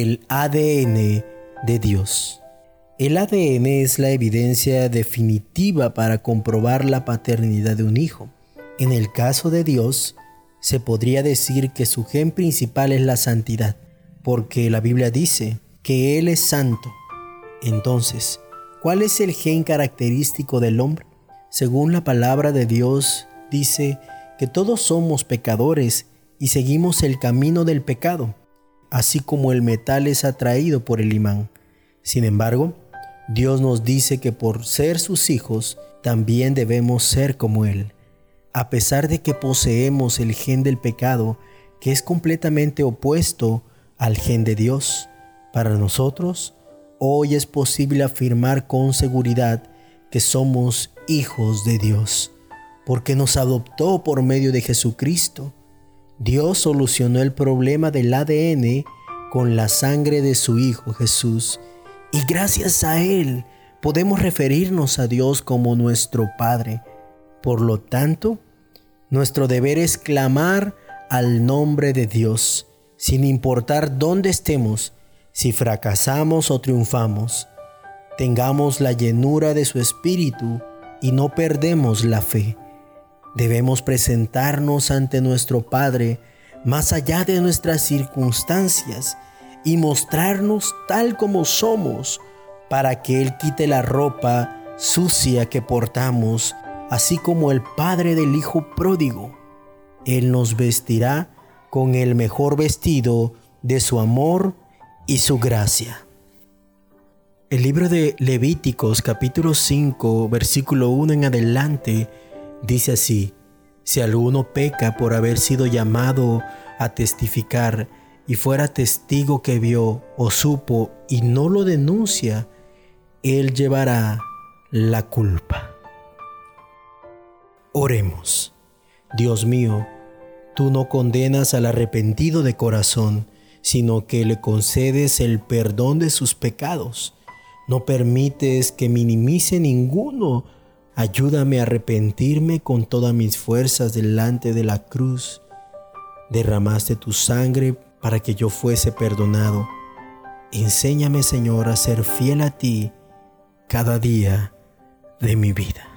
el ADN de Dios. El ADN es la evidencia definitiva para comprobar la paternidad de un hijo. En el caso de Dios, se podría decir que su gen principal es la santidad, porque la Biblia dice que Él es santo. Entonces, ¿cuál es el gen característico del hombre? Según la palabra de Dios, dice que todos somos pecadores y seguimos el camino del pecado así como el metal es atraído por el imán. Sin embargo, Dios nos dice que por ser sus hijos, también debemos ser como Él. A pesar de que poseemos el gen del pecado, que es completamente opuesto al gen de Dios, para nosotros, hoy es posible afirmar con seguridad que somos hijos de Dios, porque nos adoptó por medio de Jesucristo Dios solucionó el problema del ADN con la sangre de su Hijo Jesús y gracias a Él podemos referirnos a Dios como nuestro Padre. Por lo tanto, nuestro deber es clamar al nombre de Dios, sin importar dónde estemos, si fracasamos o triunfamos. Tengamos la llenura de su Espíritu y no perdemos la fe. Debemos presentarnos ante nuestro Padre más allá de nuestras circunstancias y mostrarnos tal como somos para que Él quite la ropa sucia que portamos, así como el Padre del Hijo pródigo. Él nos vestirá con el mejor vestido de su amor y su gracia. El libro de Levíticos capítulo 5 versículo 1 en adelante Dice así, si alguno peca por haber sido llamado a testificar y fuera testigo que vio o supo y no lo denuncia, él llevará la culpa. Oremos. Dios mío, tú no condenas al arrepentido de corazón, sino que le concedes el perdón de sus pecados. No permites que minimice ninguno Ayúdame a arrepentirme con todas mis fuerzas delante de la cruz. Derramaste tu sangre para que yo fuese perdonado. Enséñame, Señor, a ser fiel a ti cada día de mi vida.